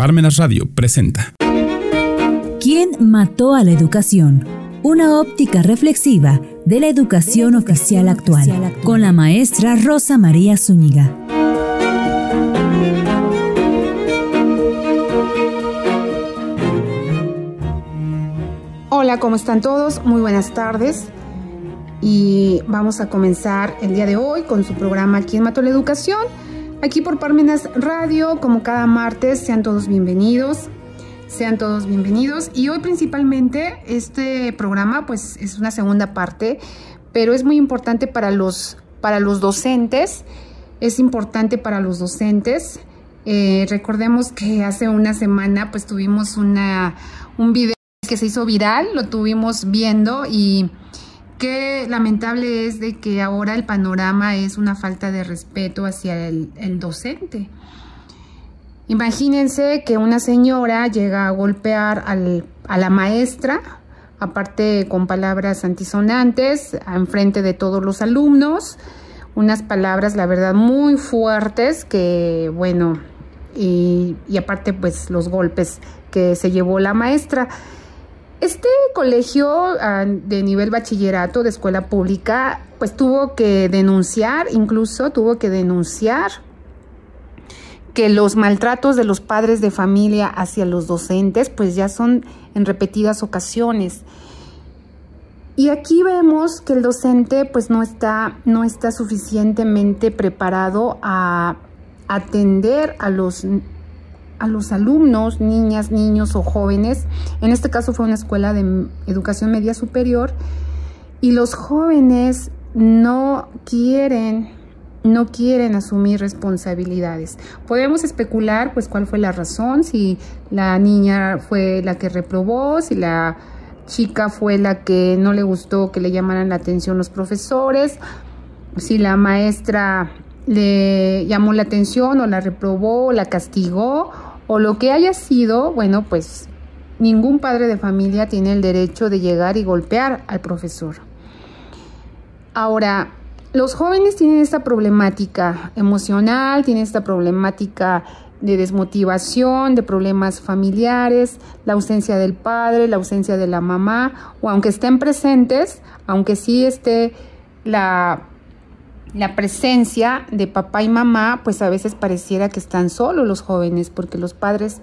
Parmenas Radio presenta. ¿Quién mató a la educación? Una óptica reflexiva de la educación oficial actual, con la maestra Rosa María Zúñiga. Hola, ¿cómo están todos? Muy buenas tardes. Y vamos a comenzar el día de hoy con su programa ¿Quién mató la educación? Aquí por Parmenas Radio, como cada martes, sean todos bienvenidos. Sean todos bienvenidos. Y hoy principalmente este programa pues es una segunda parte, pero es muy importante para los, para los docentes. Es importante para los docentes. Eh, recordemos que hace una semana pues tuvimos una, un video que se hizo viral, lo tuvimos viendo y qué lamentable es de que ahora el panorama es una falta de respeto hacia el, docente. Imagínense que una señora llega a golpear al, a la maestra, aparte con palabras antisonantes, enfrente de todos los alumnos, unas palabras, la verdad, muy fuertes que, bueno, y, y aparte pues los golpes que se llevó la maestra. Este colegio ah, de nivel bachillerato de escuela pública, pues tuvo que denunciar, incluso tuvo que denunciar que los maltratos de los padres de familia hacia los docentes, pues ya son en repetidas ocasiones. Y aquí vemos que el docente pues no está, no está suficientemente preparado a atender a los a los alumnos, niñas, niños o jóvenes. En este caso fue una escuela de educación media superior y los jóvenes no quieren no quieren asumir responsabilidades. Podemos especular pues cuál fue la razón, si la niña fue la que reprobó, si la chica fue la que no le gustó que le llamaran la atención los profesores, si la maestra le llamó la atención o la reprobó o la castigó o lo que haya sido, bueno, pues ningún padre de familia tiene el derecho de llegar y golpear al profesor. Ahora, los jóvenes tienen esta problemática emocional, tienen esta problemática de desmotivación, de problemas familiares, la ausencia del padre, la ausencia de la mamá, o aunque estén presentes, aunque sí esté la la presencia de papá y mamá, pues a veces pareciera que están solos los jóvenes, porque los padres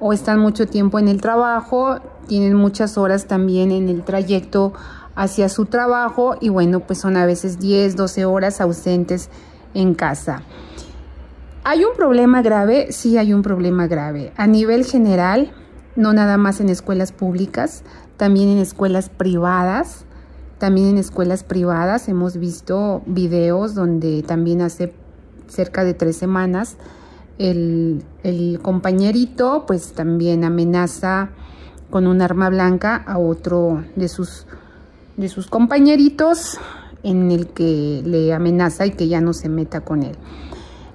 o están mucho tiempo en el trabajo, tienen muchas horas también en el trayecto hacia su trabajo y bueno, pues son a veces 10, 12 horas ausentes en casa. ¿Hay un problema grave? Sí, hay un problema grave. A nivel general, no nada más en escuelas públicas, también en escuelas privadas también en escuelas privadas hemos visto videos donde también hace cerca de tres semanas el, compañerito pues también amenaza con un arma blanca a otro de sus, de sus compañeritos en el que le amenaza y que ya no se meta con él.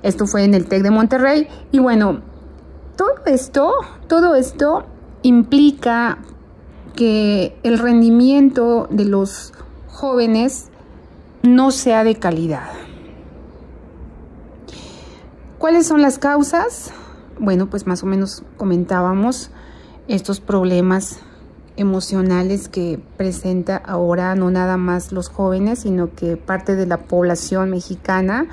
Esto fue en el TEC de Monterrey y bueno, todo esto, todo esto implica que el rendimiento de los jóvenes no sea de calidad. ¿Cuáles son las causas? Bueno, pues más o menos comentábamos estos problemas emocionales que presenta ahora no nada más los jóvenes, sino que parte de la población mexicana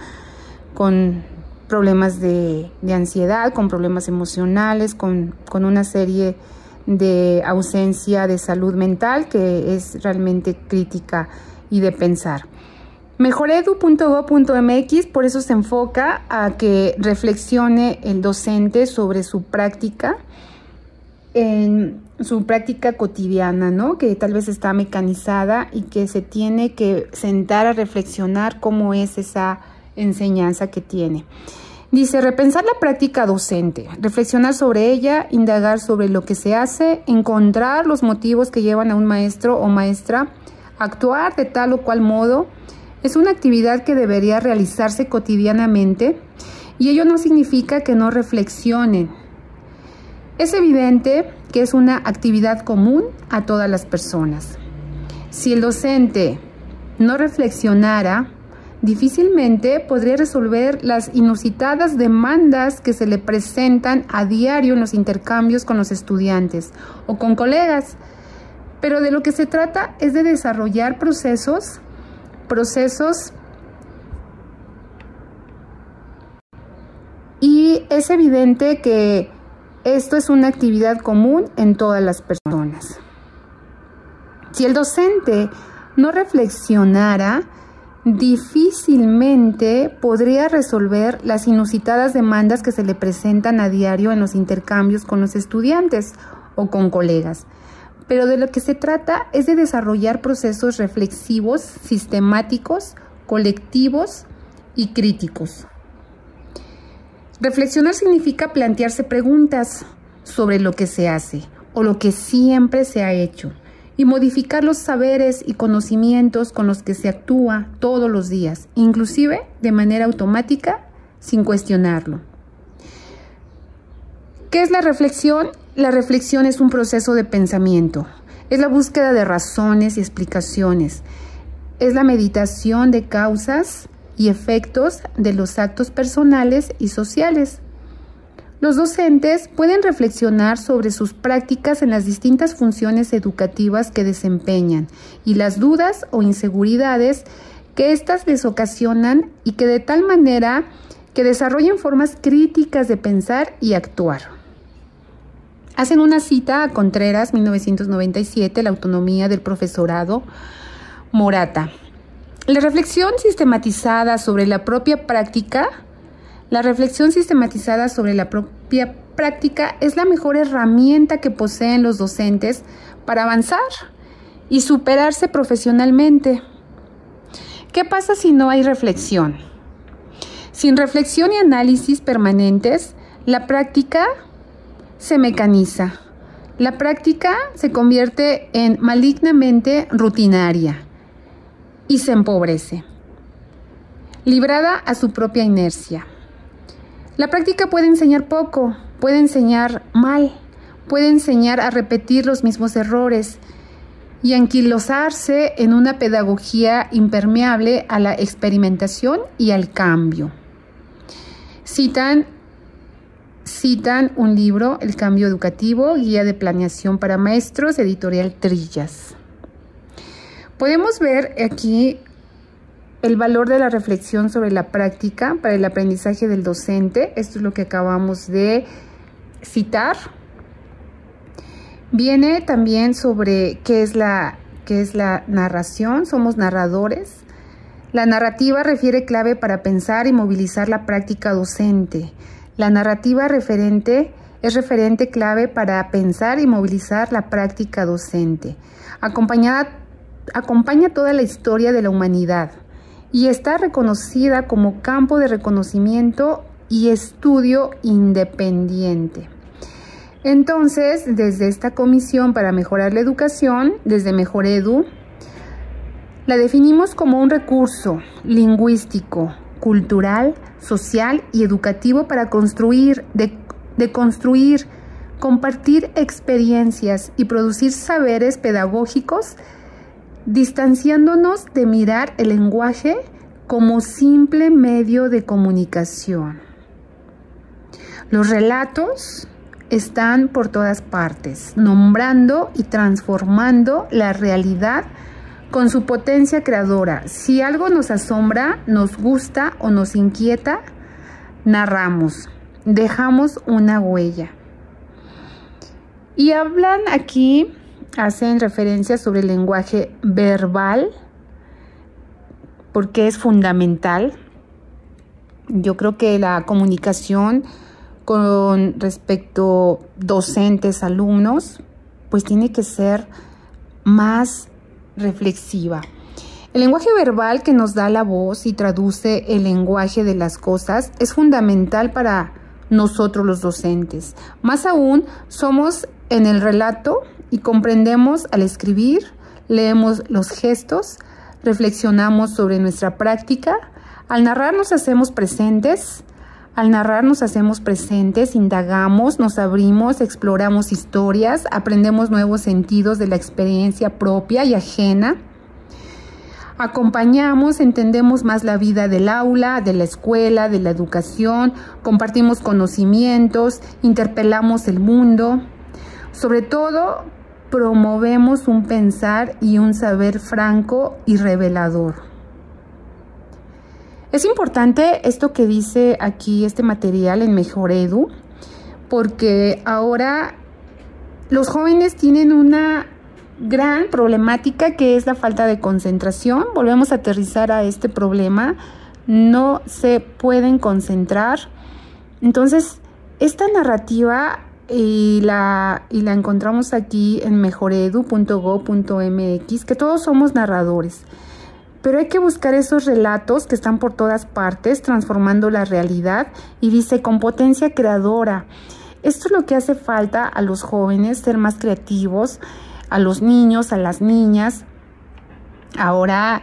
con problemas de, ansiedad, con problemas emocionales, con, con una serie de ausencia de salud mental que es realmente crítica y de pensar. Mejoredu.go.mx por eso se enfoca a que reflexione el docente sobre su práctica en su práctica cotidiana, ¿no? Que tal vez está mecanizada y que se tiene que sentar a reflexionar cómo es esa enseñanza que tiene. Dice, repensar la práctica docente, reflexionar sobre ella, indagar sobre lo que se hace, encontrar los motivos que llevan a un maestro o maestra actuar de tal o cual modo, es una actividad que debería realizarse cotidianamente y ello no significa que no reflexionen. Es evidente que es una actividad común a todas las personas. Si el docente no reflexionara, difícilmente podría resolver las inusitadas demandas que se le presentan a diario en los intercambios con los estudiantes o con colegas. Pero de lo que se trata es de desarrollar procesos, procesos y es evidente que esto es una actividad común en todas las personas. Si el docente no reflexionara, difícilmente podría resolver las inusitadas demandas que se le presentan a diario en los intercambios con los estudiantes o con colegas. Pero de lo que se trata es de desarrollar procesos reflexivos, sistemáticos, colectivos y críticos. Reflexionar significa plantearse preguntas sobre lo que se hace o lo que siempre se ha hecho y modificar los saberes y conocimientos con los que se actúa todos los días, inclusive de manera automática, sin cuestionarlo. ¿Qué es la reflexión? La reflexión es un proceso de pensamiento, es la búsqueda de razones y explicaciones, es la meditación de causas y efectos de los actos personales y sociales. Los docentes pueden reflexionar sobre sus prácticas en las distintas funciones educativas que desempeñan y las dudas o inseguridades que éstas les ocasionan y que de tal manera que desarrollen formas críticas de pensar y actuar. Hacen una cita a Contreras, 1997, La autonomía del profesorado Morata. La reflexión sistematizada sobre la propia práctica la reflexión sistematizada sobre la propia práctica es la mejor herramienta que poseen los docentes para avanzar y superarse profesionalmente. ¿Qué pasa si no hay reflexión? Sin reflexión y análisis permanentes, la práctica se mecaniza. La práctica se convierte en malignamente rutinaria y se empobrece, librada a su propia inercia. La práctica puede enseñar poco, puede enseñar mal, puede enseñar a repetir los mismos errores y anquilosarse en una pedagogía impermeable a la experimentación y al cambio. Citan, citan un libro, El cambio educativo, guía de planeación para maestros, editorial Trillas. Podemos ver aquí el valor de la reflexión sobre la práctica para el aprendizaje del docente. Esto es lo que acabamos de citar. Viene también sobre qué es la, qué es la narración. Somos narradores. La narrativa refiere clave para pensar y movilizar la práctica docente. La narrativa referente es referente clave para pensar y movilizar la práctica docente. Acompañada, acompaña toda la historia de la humanidad y está reconocida como campo de reconocimiento y estudio independiente. Entonces, desde esta Comisión para Mejorar la Educación, desde Mejoredu, la definimos como un recurso lingüístico, cultural, social y educativo para construir, de, de construir, compartir experiencias y producir saberes pedagógicos distanciándonos de mirar el lenguaje como simple medio de comunicación. Los relatos están por todas partes, nombrando y transformando la realidad con su potencia creadora. Si algo nos asombra, nos gusta o nos inquieta, narramos, dejamos una huella. Y hablan aquí hacen referencia sobre el lenguaje verbal, porque es fundamental. Yo creo que la comunicación con respecto docentes, alumnos, pues tiene que ser más reflexiva. El lenguaje verbal que nos da la voz y traduce el lenguaje de las cosas es fundamental para nosotros los docentes. Más aún, somos en el relato y comprendemos al escribir, leemos los gestos, reflexionamos sobre nuestra práctica, al narrar nos hacemos presentes, al narrar nos hacemos presentes, indagamos, nos abrimos, exploramos historias, aprendemos nuevos sentidos de la experiencia propia y ajena. acompañamos, entendemos más la vida del aula, de la escuela, de la educación, compartimos conocimientos, interpelamos el mundo. Sobre todo, promovemos un pensar y un saber franco y revelador. Es importante esto que dice aquí este material en Mejor Edu, porque ahora los jóvenes tienen una gran problemática que es la falta de concentración. Volvemos a aterrizar a este problema. No se pueden concentrar. Entonces, esta narrativa y la, y la encontramos aquí en mejoredu.go.mx, que todos somos narradores. Pero hay que buscar esos relatos que están por todas partes, transformando la realidad, y dice con potencia creadora. Esto es lo que hace falta a los jóvenes, ser más creativos, a los niños, a las niñas. Ahora,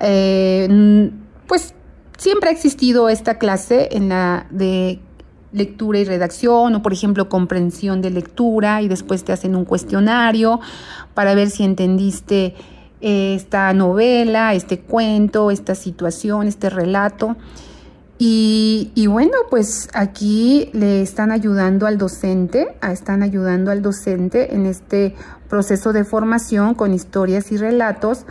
eh, pues siempre ha existido esta clase en la de lectura y redacción o por ejemplo comprensión de lectura y después te hacen un cuestionario para ver si entendiste eh, esta novela, este cuento, esta situación, este relato. Y, bueno, pues aquí le están ayudando al docente, están ayudando al docente en este proceso de formación con historias y relatos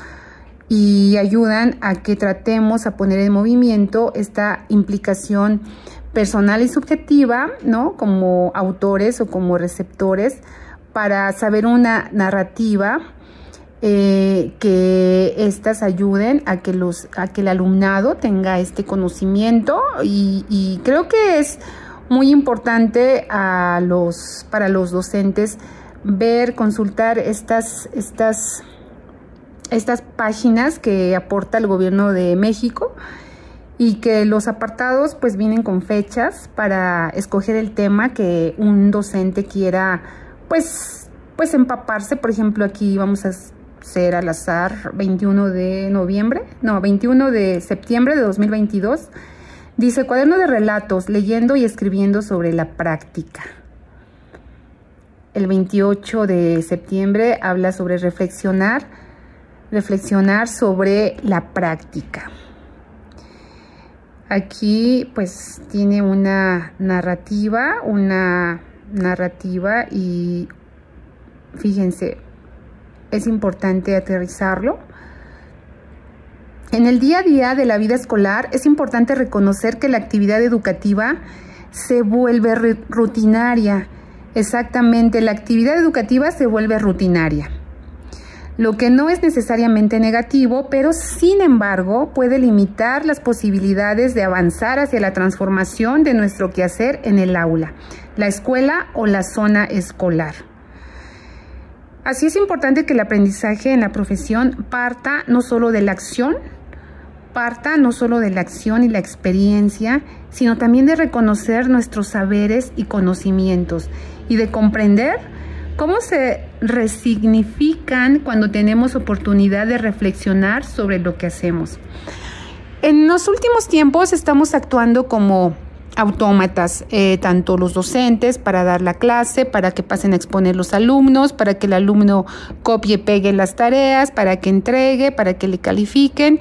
y ayudan a que tratemos a poner en movimiento esta implicación personal y subjetiva, ¿no? Como autores o como receptores para saber una narrativa eh, que éstas ayuden a que, los, a que el alumnado tenga este conocimiento y, creo que es muy importante a los, para los docentes ver, consultar estas, estas, estas páginas que aporta el gobierno de México y que los apartados pues vienen con fechas para escoger el tema que un docente quiera pues pues empaparse, por ejemplo, aquí vamos a ser al azar 21 de noviembre, no, 21 de septiembre de 2022. Dice cuaderno de relatos, leyendo y escribiendo sobre la práctica. El 28 de septiembre habla sobre reflexionar, reflexionar sobre la práctica. Aquí pues tiene una narrativa, una narrativa y fíjense, es importante aterrizarlo. En el día a día de la vida escolar es importante reconocer que la actividad educativa se vuelve rutinaria. Exactamente, la actividad educativa se vuelve rutinaria. Lo que no es necesariamente negativo, pero sin embargo puede limitar las posibilidades de avanzar hacia la transformación de nuestro quehacer en el aula, la escuela o la zona escolar. Así es importante que el aprendizaje en la profesión parta no solo de la acción, parta no solo de la acción y la experiencia, sino también de reconocer nuestros saberes y conocimientos y de comprender cómo se resignifican cuando tenemos oportunidad de reflexionar sobre lo que hacemos. En los últimos tiempos estamos actuando como autómatas, eh, tanto los docentes para dar la clase, para que pasen a exponer los alumnos, para que el alumno copie, pegue las tareas, para que entregue, para que le califiquen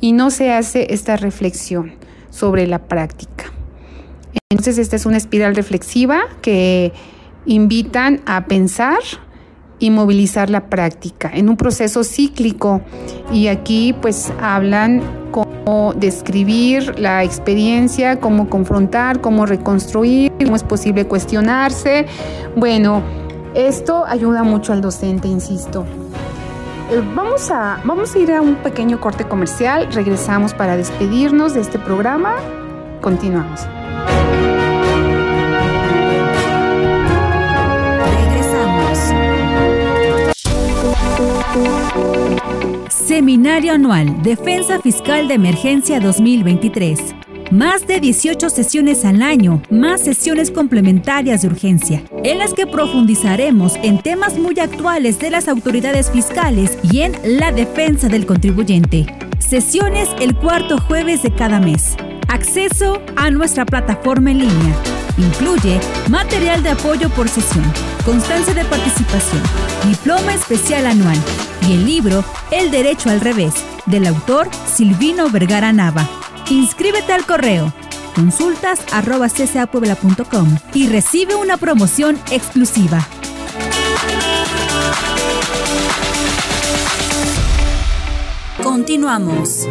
y no se hace esta reflexión sobre la práctica. Entonces esta es una espiral reflexiva que invitan a pensar y movilizar la práctica en un proceso cíclico y aquí pues hablan cómo describir la experiencia, cómo confrontar, cómo reconstruir, cómo es posible cuestionarse. Bueno, esto ayuda mucho al docente, insisto. Eh, vamos a, vamos a ir a un pequeño corte comercial, regresamos para despedirnos de este programa, continuamos. Seminario Anual Defensa Fiscal de Emergencia 2023. Más de 18 sesiones al año, más sesiones complementarias de urgencia, en las que profundizaremos en temas muy actuales de las autoridades fiscales y en la defensa del contribuyente. Sesiones el cuarto jueves de cada mes. Acceso a nuestra plataforma en línea Incluye material de apoyo por sesión, constancia de participación, diploma especial anual y el libro El Derecho al Revés, del autor Silvino Vergara Nava. Inscríbete al correo consultas arroba y recibe una promoción exclusiva. Continuamos.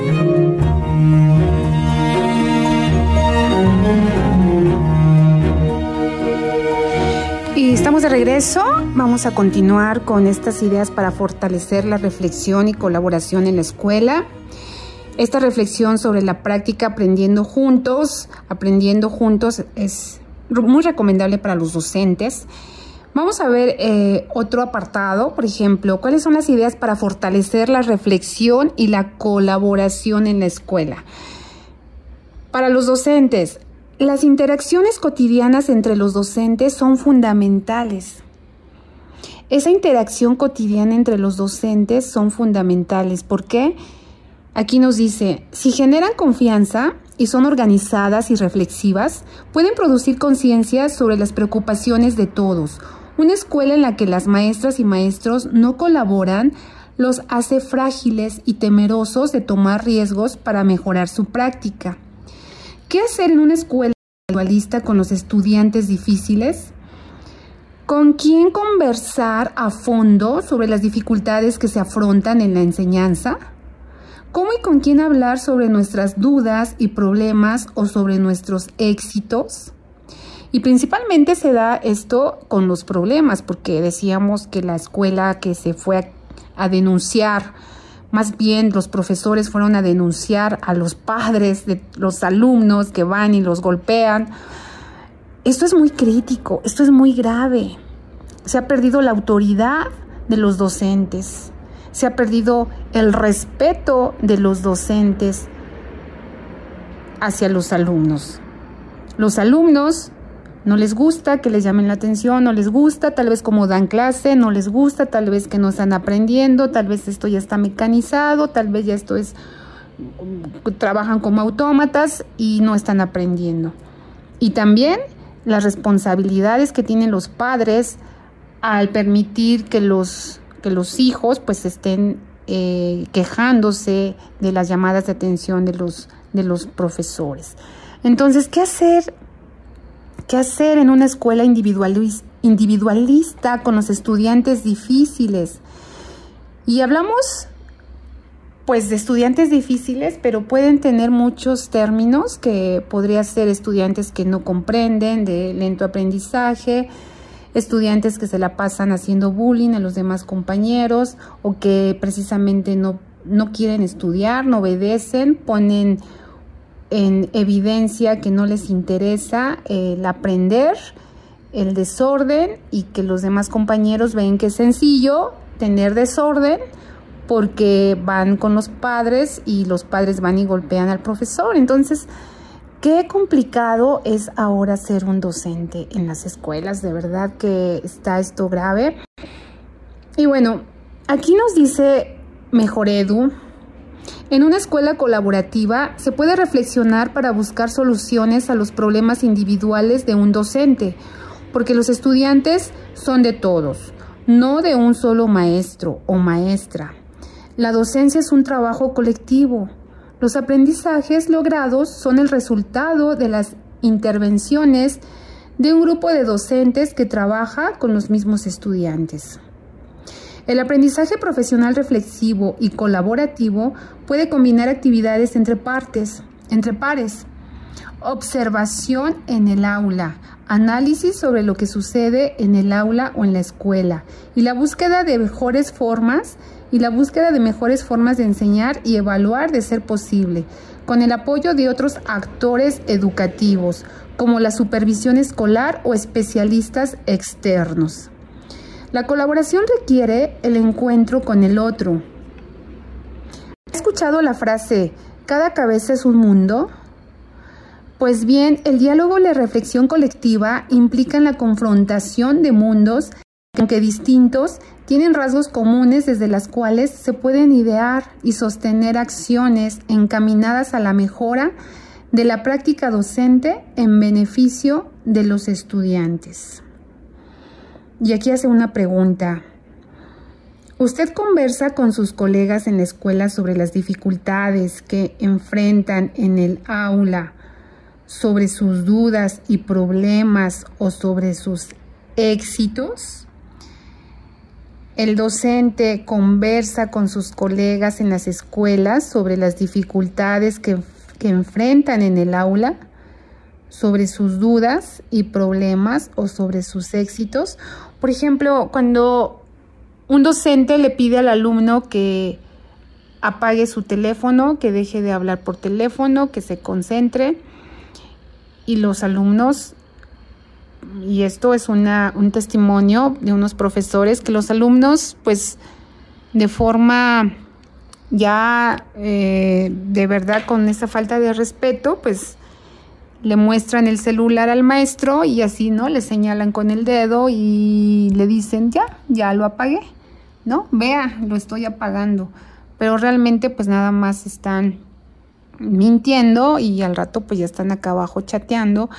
Estamos de regreso. Vamos a continuar con estas ideas para fortalecer la reflexión y colaboración en la escuela. Esta reflexión sobre la práctica aprendiendo juntos, aprendiendo juntos es muy recomendable para los docentes. Vamos a ver eh, otro apartado, por ejemplo, cuáles son las ideas para fortalecer la reflexión y la colaboración en la escuela. Para los docentes, las interacciones cotidianas entre los docentes son fundamentales. Esa interacción cotidiana entre los docentes son fundamentales. ¿Por qué? Aquí nos dice, si generan confianza y son organizadas y reflexivas, pueden producir conciencia sobre las preocupaciones de todos. Una escuela en la que las maestras y maestros no colaboran los hace frágiles y temerosos de tomar riesgos para mejorar su práctica. ¿Qué hacer en una escuela individualista con los estudiantes difíciles? ¿Con quién conversar a fondo sobre las dificultades que se afrontan en la enseñanza? ¿Cómo y con quién hablar sobre nuestras dudas y problemas o sobre nuestros éxitos? Y principalmente se da esto con los problemas, porque decíamos que la escuela que se fue a denunciar más bien los profesores fueron a denunciar a los padres de los alumnos que van y los golpean. Esto es muy crítico, esto es muy grave. Se ha perdido la autoridad de los docentes, se ha perdido el respeto de los docentes hacia los alumnos. Los alumnos no les gusta que les llamen la atención, no les gusta tal vez como dan clase, no les gusta tal vez que no están aprendiendo, tal vez esto ya está mecanizado, tal vez ya esto es, trabajan como autómatas y no están aprendiendo. Y también las responsabilidades que tienen los padres al permitir que los, que los hijos pues estén eh, quejándose de las llamadas de atención de los, de los profesores. Entonces, ¿qué hacer ¿Qué hacer en una escuela individualista con los estudiantes difíciles? Y hablamos pues de estudiantes difíciles, pero pueden tener muchos términos que podría ser estudiantes que no comprenden, de lento aprendizaje, estudiantes que se la pasan haciendo bullying a los demás compañeros o que precisamente no, no quieren estudiar, no obedecen, ponen en evidencia que no les interesa el aprender, el desorden y que los demás compañeros ven que es sencillo tener desorden porque van con los padres y los padres van y golpean al profesor. Entonces, qué complicado es ahora ser un docente en las escuelas, de verdad que está esto grave. Y bueno, aquí nos dice Mejor Edu, en una escuela colaborativa se puede reflexionar para buscar soluciones a los problemas individuales de un docente, porque los estudiantes son de todos, no de un solo maestro o maestra. La docencia es un trabajo colectivo. Los aprendizajes logrados son el resultado de las intervenciones de un grupo de docentes que trabaja con los mismos estudiantes. El aprendizaje profesional reflexivo y colaborativo puede combinar actividades entre partes, entre pares, observación en el aula, análisis sobre lo que sucede en el aula o en la escuela y la búsqueda de mejores formas y la búsqueda de mejores formas de enseñar y evaluar de ser posible, con el apoyo de otros actores educativos, como la supervisión escolar o especialistas externos. La colaboración requiere el encuentro con el otro. ¿Has escuchado la frase, cada cabeza es un mundo? Pues bien, el diálogo y la reflexión colectiva implican la confrontación de mundos que, aunque distintos, tienen rasgos comunes desde las cuales se pueden idear y sostener acciones encaminadas a la mejora de la práctica docente en beneficio de los estudiantes. Y aquí hace una pregunta. ¿Usted conversa con sus colegas en la escuela sobre las dificultades que enfrentan en el aula, sobre sus dudas y problemas o sobre sus éxitos? El docente conversa con sus colegas en las escuelas sobre las dificultades que, que, enfrentan en el aula, sobre sus dudas y problemas o sobre sus éxitos. Por ejemplo, cuando un docente le pide al alumno que apague su teléfono, que deje de hablar por teléfono, que se concentre. Y los alumnos, y esto es una, un testimonio de unos profesores, que los alumnos, pues, de forma ya eh, de verdad con esa falta de respeto, pues le muestran el celular al maestro y así, ¿no? Le señalan con el dedo y le dicen, ya, ya lo apagué. ¿no? Vea, lo estoy apagando. Pero realmente pues nada más están mintiendo y al rato pues ya están acá abajo chateando.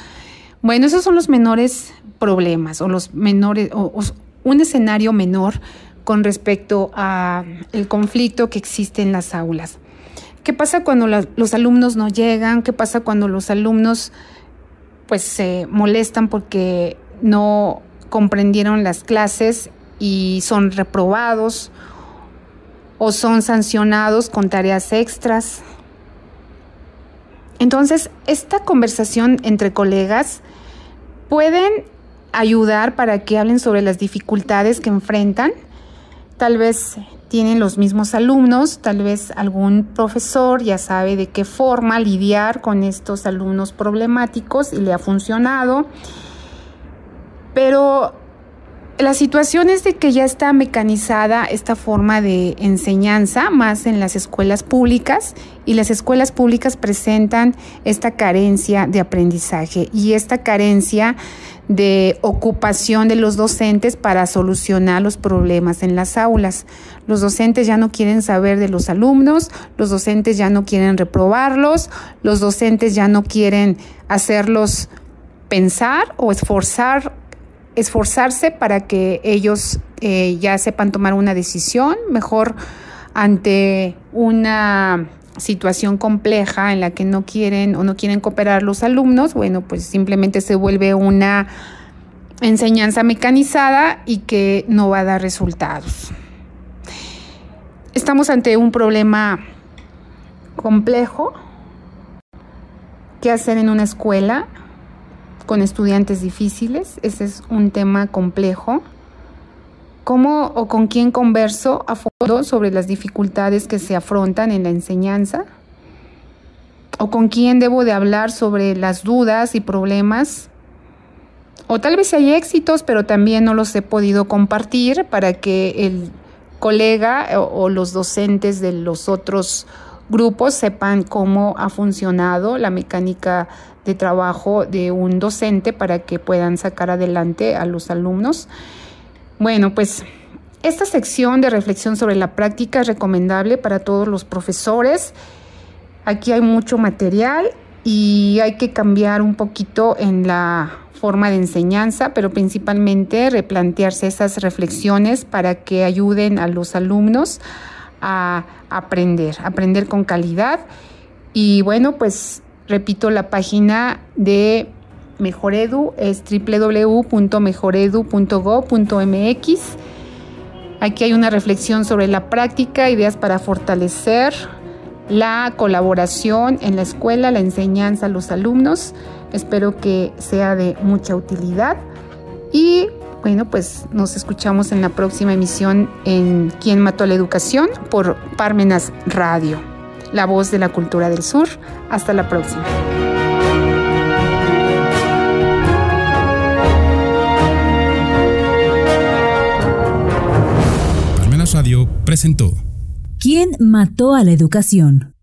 Bueno, esos son los menores problemas o los menores o, un escenario menor con respecto a el conflicto que existe en las aulas. ¿Qué pasa cuando los alumnos no llegan? ¿Qué pasa cuando los alumnos pues se molestan porque no comprendieron las clases y son reprobados o son sancionados con tareas extras. Entonces, esta conversación entre colegas pueden ayudar para que hablen sobre las dificultades que enfrentan. Tal vez tienen los mismos alumnos, tal vez algún profesor ya sabe de qué forma lidiar con estos alumnos problemáticos y le ha funcionado. Pero la situación es de que ya está mecanizada esta forma de enseñanza más en las escuelas públicas y las escuelas públicas presentan esta carencia de aprendizaje y esta carencia de ocupación de los docentes para solucionar los problemas en las aulas. Los docentes ya no quieren saber de los alumnos, los docentes ya no quieren reprobarlos, los docentes ya no quieren hacerlos pensar o esforzar esforzarse para que ellos eh, ya sepan tomar una decisión, mejor ante una situación compleja en la que no quieren o no quieren cooperar los alumnos, bueno, pues simplemente se vuelve una enseñanza mecanizada y que no va a dar resultados. Estamos ante un problema complejo. ¿Qué hacer en una escuela? Con estudiantes difíciles. Ese es un tema complejo. ¿Cómo o con quién converso a fondo sobre las dificultades que se afrontan en la enseñanza? ¿O con quién debo de hablar sobre las dudas y problemas? O tal vez hay éxitos, pero también no los he podido compartir para que el colega o, o los docentes de los otros grupos sepan cómo ha funcionado la mecánica de trabajo de un docente para que puedan sacar adelante a los alumnos. Bueno, pues esta sección de reflexión sobre la práctica es recomendable para todos los profesores. Aquí hay mucho material y hay que cambiar un poquito en la forma de enseñanza, pero principalmente replantearse esas reflexiones para que ayuden a los alumnos a aprender, aprender con calidad. Y bueno, pues repito, la página de Mejoredu es www.mejoredu.go.mx. Aquí hay una reflexión sobre la práctica, ideas para fortalecer la colaboración en la escuela, la enseñanza a los alumnos. Espero que sea de mucha utilidad y bueno, pues nos escuchamos en la próxima emisión en ¿Quién mató la educación? por Parmenas Radio, la voz de la cultura del sur. Hasta la próxima. Parmenas Radio presentó ¿Quién mató a la educación?